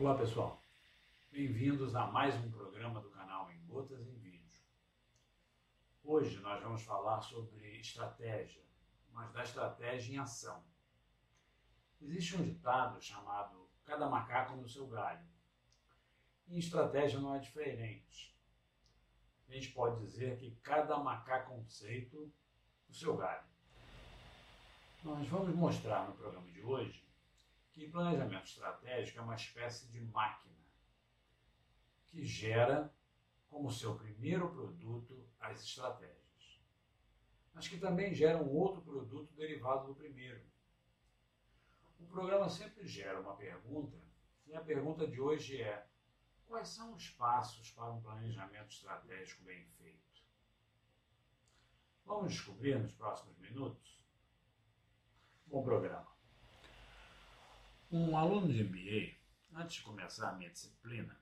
Olá pessoal, bem-vindos a mais um programa do canal Em Gotas em Vídeo. Hoje nós vamos falar sobre estratégia, mas da estratégia em ação. Existe um ditado chamado cada macaco no seu galho. E estratégia não é diferente. A gente pode dizer que cada macaco conceito no seu galho. Nós vamos mostrar no programa de hoje que planejamento estratégico é uma espécie de máquina que gera como seu primeiro produto as estratégias, mas que também gera um outro produto derivado do primeiro. O programa sempre gera uma pergunta, e a pergunta de hoje é: quais são os passos para um planejamento estratégico bem feito? Vamos descobrir nos próximos minutos? Bom programa. Um aluno de MBA, antes de começar a minha disciplina,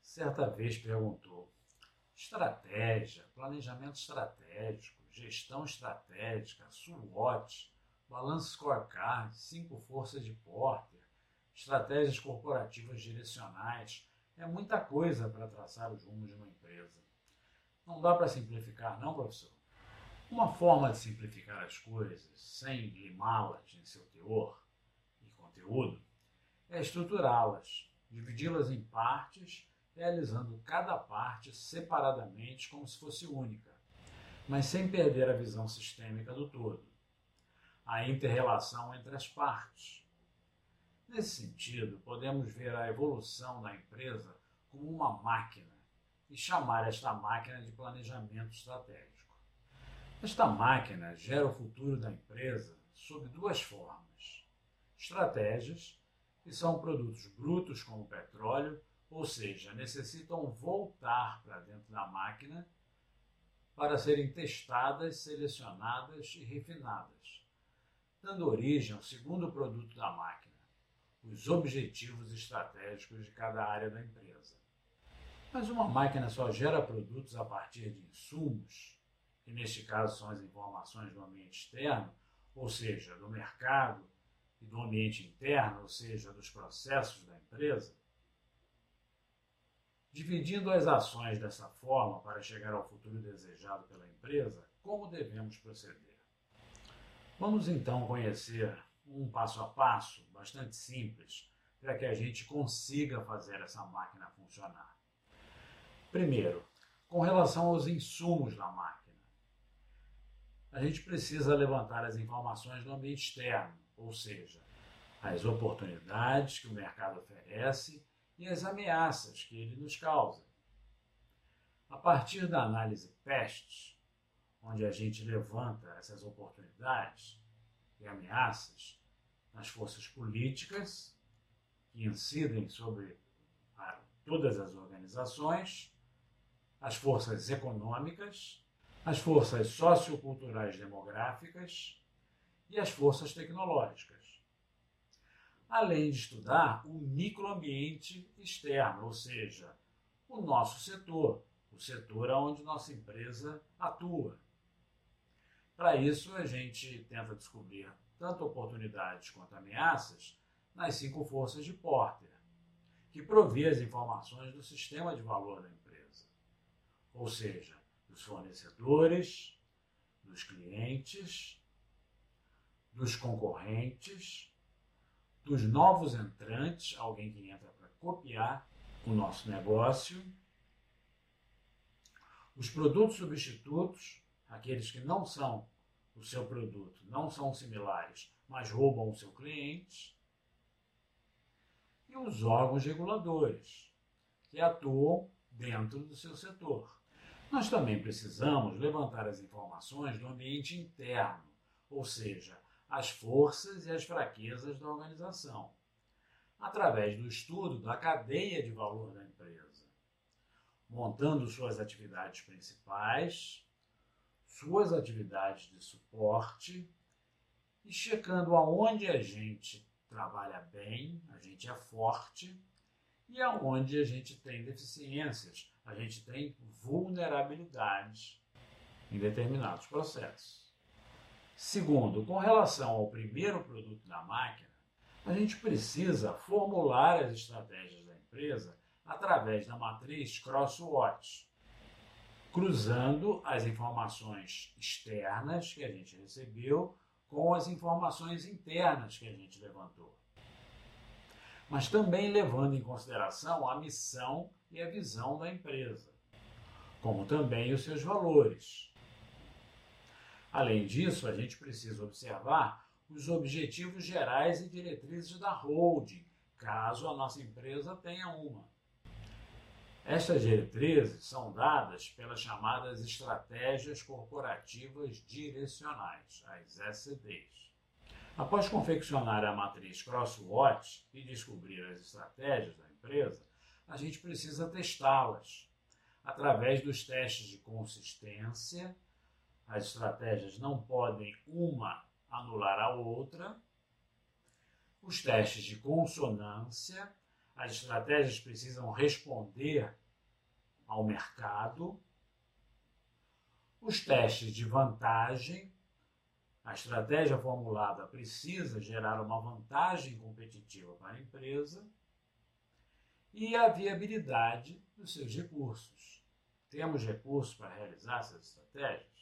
certa vez perguntou: estratégia, planejamento estratégico, gestão estratégica, SWOT, balanço scorecard, cinco forças de Porter, estratégias corporativas direcionais, é muita coisa para traçar os rumos de uma empresa. Não dá para simplificar, não, professor? Uma forma de simplificar as coisas, sem limá-las em seu teor, conteúdo é estruturá-las, dividi-las em partes, realizando cada parte separadamente como se fosse única, mas sem perder a visão sistêmica do todo, a interrelação entre as partes. Nesse sentido, podemos ver a evolução da empresa como uma máquina e chamar esta máquina de planejamento estratégico. Esta máquina gera o futuro da empresa sob duas formas estratégias, que são produtos brutos como petróleo, ou seja, necessitam voltar para dentro da máquina para serem testadas, selecionadas e refinadas, dando origem ao segundo produto da máquina, os objetivos estratégicos de cada área da empresa. Mas uma máquina só gera produtos a partir de insumos, que neste caso são as informações do ambiente externo, ou seja, do mercado, e do ambiente interno, ou seja, dos processos da empresa, dividindo as ações dessa forma para chegar ao futuro desejado pela empresa, como devemos proceder? Vamos então conhecer um passo a passo, bastante simples, para que a gente consiga fazer essa máquina funcionar. Primeiro, com relação aos insumos da máquina. A gente precisa levantar as informações do ambiente externo, ou seja, as oportunidades que o mercado oferece e as ameaças que ele nos causa. A partir da análise PEST, onde a gente levanta essas oportunidades e ameaças nas forças políticas que incidem sobre a, todas as organizações, as forças econômicas, as forças socioculturais demográficas e as forças tecnológicas. Além de estudar o microambiente externo, ou seja, o nosso setor, o setor onde nossa empresa atua. Para isso, a gente tenta descobrir tanto oportunidades quanto ameaças nas cinco forças de Porter, que provê as informações do sistema de valor da empresa, ou seja, dos fornecedores, dos clientes, dos concorrentes, dos novos entrantes, alguém que entra para copiar o nosso negócio, os produtos substitutos, aqueles que não são o seu produto, não são similares, mas roubam o seu cliente, e os órgãos reguladores, que atuam dentro do seu setor. Nós também precisamos levantar as informações do ambiente interno, ou seja, as forças e as fraquezas da organização, através do estudo da cadeia de valor da empresa, montando suas atividades principais, suas atividades de suporte e checando aonde a gente trabalha bem, a gente é forte e aonde a gente tem deficiências, a gente tem vulnerabilidades em determinados processos. Segundo, com relação ao primeiro produto da máquina, a gente precisa formular as estratégias empresa através da matriz Crosswatch, cruzando as informações externas que a gente recebeu com as informações internas que a gente levantou. Mas também levando em consideração a missão e a visão da empresa, como também os seus valores. Além disso, a gente precisa observar os objetivos gerais e diretrizes da holding, caso a nossa empresa tenha uma. Estas diretrizes são dadas pelas chamadas estratégias corporativas direcionais, as SCDs. Após confeccionar a matriz Crosswatch e descobrir as estratégias da empresa, a gente precisa testá-las através dos testes de consistência. As estratégias não podem uma anular a outra. Os testes de consonância as estratégias precisam responder ao mercado. Os testes de vantagem. A estratégia formulada precisa gerar uma vantagem competitiva para a empresa. E a viabilidade dos seus recursos. Temos recursos para realizar essas estratégias?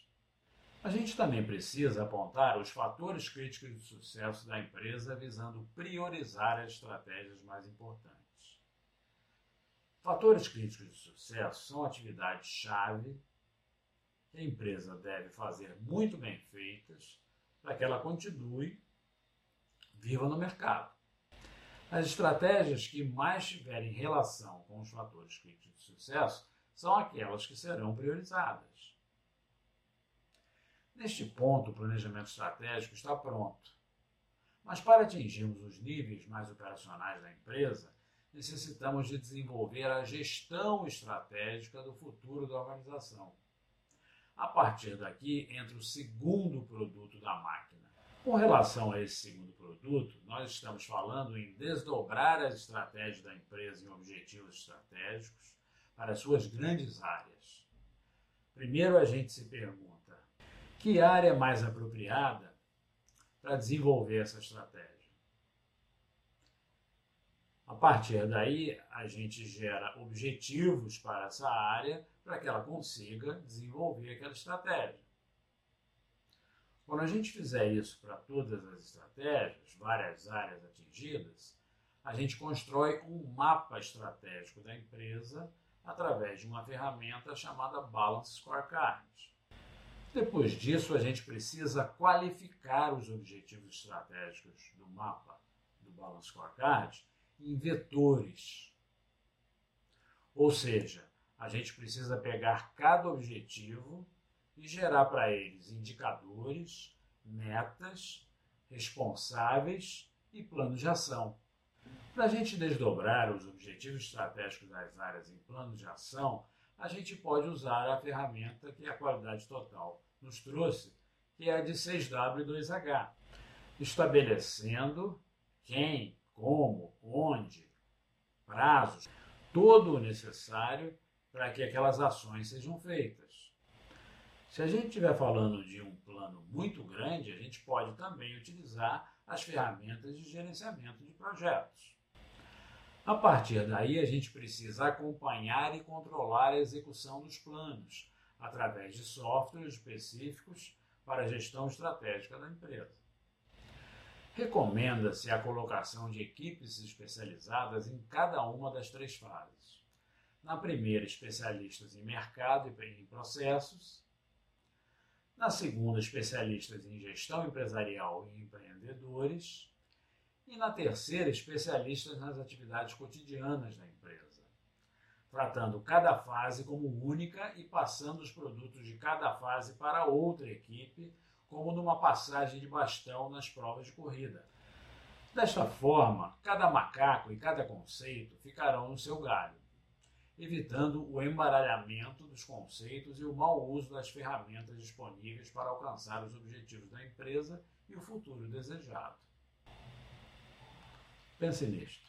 A gente também precisa apontar os fatores críticos de sucesso da empresa visando priorizar as estratégias mais importantes. Fatores críticos de sucesso são atividades-chave que a empresa deve fazer muito bem feitas para que ela continue viva no mercado. As estratégias que mais tiverem relação com os fatores críticos de sucesso são aquelas que serão priorizadas. Neste ponto, o planejamento estratégico está pronto. Mas para atingirmos os níveis mais operacionais da empresa, necessitamos de desenvolver a gestão estratégica do futuro da organização. A partir daqui entra o segundo produto da máquina. Com relação a esse segundo produto, nós estamos falando em desdobrar as estratégias da empresa em objetivos estratégicos para suas grandes áreas. Primeiro a gente se pergunta: que área é mais apropriada para desenvolver essa estratégia? A partir daí, a gente gera objetivos para essa área para que ela consiga desenvolver aquela estratégia. Quando a gente fizer isso para todas as estratégias, várias áreas atingidas, a gente constrói um mapa estratégico da empresa através de uma ferramenta chamada Balance Scorecard. Depois disso, a gente precisa qualificar os objetivos estratégicos do mapa do Balance Scorecard em vetores. Ou seja, a gente precisa pegar cada objetivo e gerar para eles indicadores, metas, responsáveis e planos de ação. Para a gente desdobrar os objetivos estratégicos das áreas em planos de ação, a gente pode usar a ferramenta que a qualidade total nos trouxe, que é a de 6W2H, estabelecendo quem, como, onde, prazos, todo o necessário para que aquelas ações sejam feitas. Se a gente estiver falando de um plano muito grande, a gente pode também utilizar as ferramentas de gerenciamento de projetos. A partir daí, a gente precisa acompanhar e controlar a execução dos planos através de softwares específicos para a gestão estratégica da empresa. Recomenda-se a colocação de equipes especializadas em cada uma das três fases. Na primeira, especialistas em mercado e em processos. Na segunda, especialistas em gestão empresarial e empreendedores. E na terceira, especialistas nas atividades cotidianas da empresa, tratando cada fase como única e passando os produtos de cada fase para outra equipe como numa passagem de bastão nas provas de corrida. Desta forma, cada macaco e cada conceito ficarão no seu galho, evitando o embaralhamento dos conceitos e o mau uso das ferramentas disponíveis para alcançar os objetivos da empresa e o futuro desejado. Pense nisto.